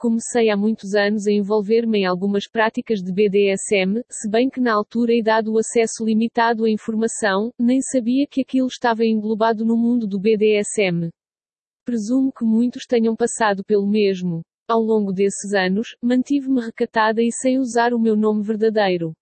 Comecei há muitos anos a envolver-me em algumas práticas de BDSM, se bem que na altura e dado o acesso limitado à informação, nem sabia que aquilo estava englobado no mundo do BDSM. Presumo que muitos tenham passado pelo mesmo. Ao longo desses anos, mantive-me recatada e sem usar o meu nome verdadeiro.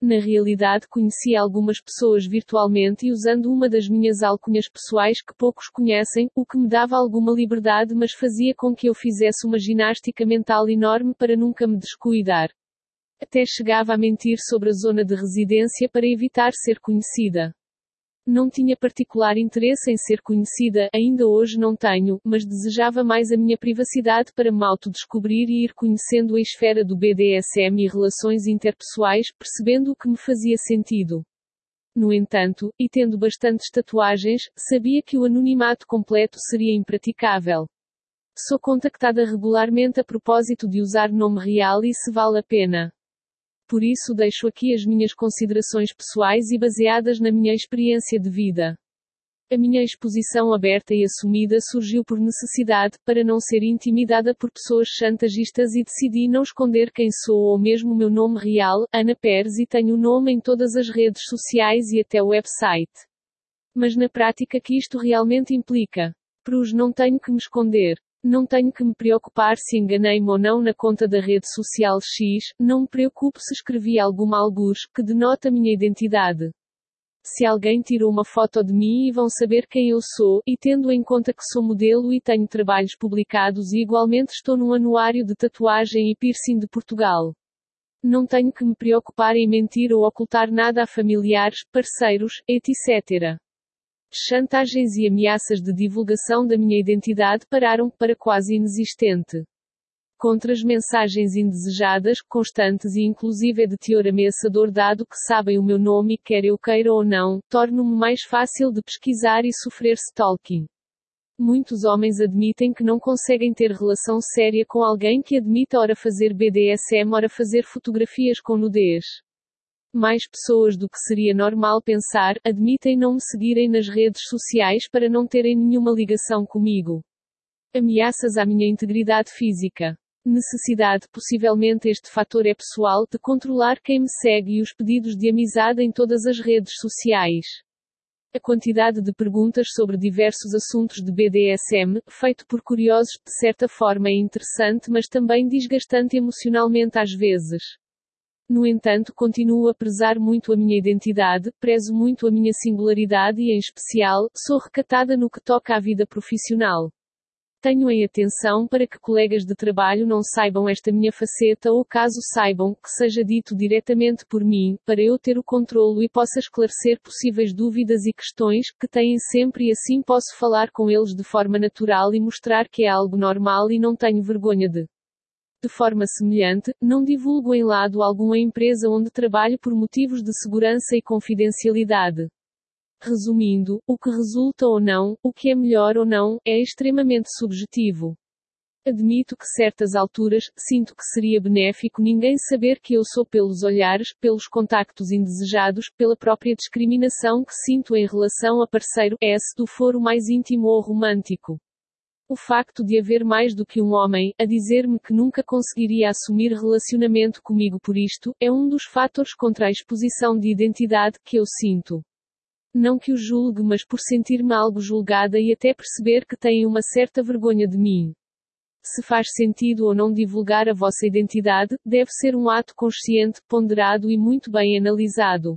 Na realidade conheci algumas pessoas virtualmente e usando uma das minhas alcunhas pessoais que poucos conhecem, o que me dava alguma liberdade mas fazia com que eu fizesse uma ginástica mental enorme para nunca me descuidar. Até chegava a mentir sobre a zona de residência para evitar ser conhecida. Não tinha particular interesse em ser conhecida, ainda hoje não tenho, mas desejava mais a minha privacidade para me autodescobrir e ir conhecendo a esfera do BDSM e relações interpessoais, percebendo o que me fazia sentido. No entanto, e tendo bastantes tatuagens, sabia que o anonimato completo seria impraticável. Sou contactada regularmente a propósito de usar nome real e se vale a pena. Por isso deixo aqui as minhas considerações pessoais e baseadas na minha experiência de vida. A minha exposição aberta e assumida surgiu por necessidade, para não ser intimidada por pessoas chantagistas e decidi não esconder quem sou ou mesmo o meu nome real, Ana Pérez e tenho o nome em todas as redes sociais e até o website. Mas na prática que isto realmente implica? Prus não tenho que me esconder. Não tenho que me preocupar se enganei-me ou não na conta da rede social X, não me preocupo se escrevi alguma algures que denota minha identidade. Se alguém tirou uma foto de mim e vão saber quem eu sou, e tendo em conta que sou modelo e tenho trabalhos publicados e igualmente estou num anuário de tatuagem e piercing de Portugal. Não tenho que me preocupar em mentir ou ocultar nada a familiares, parceiros, etc. Chantagens e ameaças de divulgação da minha identidade pararam para quase inexistente. Contra as mensagens indesejadas, constantes e inclusive de teor ameaçador dado que sabem o meu nome quer eu queira ou não, torno-me mais fácil de pesquisar e sofrer stalking. Muitos homens admitem que não conseguem ter relação séria com alguém que admita ora fazer BDSM ora fazer fotografias com nudez. Mais pessoas do que seria normal pensar, admitem não me seguirem nas redes sociais para não terem nenhuma ligação comigo. Ameaças à minha integridade física. Necessidade, possivelmente este fator é pessoal, de controlar quem me segue e os pedidos de amizade em todas as redes sociais. A quantidade de perguntas sobre diversos assuntos de BDSM, feito por curiosos, de certa forma é interessante, mas também desgastante emocionalmente às vezes. No entanto, continuo a prezar muito a minha identidade, prezo muito a minha singularidade e, em especial, sou recatada no que toca à vida profissional. Tenho em atenção para que colegas de trabalho não saibam esta minha faceta ou caso saibam, que seja dito diretamente por mim, para eu ter o controlo e possa esclarecer possíveis dúvidas e questões que têm sempre e assim posso falar com eles de forma natural e mostrar que é algo normal e não tenho vergonha de. De forma semelhante, não divulgo em lado algum a empresa onde trabalho por motivos de segurança e confidencialidade. Resumindo, o que resulta ou não, o que é melhor ou não, é extremamente subjetivo. Admito que certas alturas, sinto que seria benéfico ninguém saber que eu sou pelos olhares, pelos contactos indesejados, pela própria discriminação que sinto em relação a parceiro S do foro mais íntimo ou romântico. O facto de haver mais do que um homem a dizer-me que nunca conseguiria assumir relacionamento comigo por isto, é um dos fatores contra a exposição de identidade que eu sinto. Não que o julgue, mas por sentir-me algo julgada e até perceber que têm uma certa vergonha de mim. Se faz sentido ou não divulgar a vossa identidade, deve ser um ato consciente, ponderado e muito bem analisado.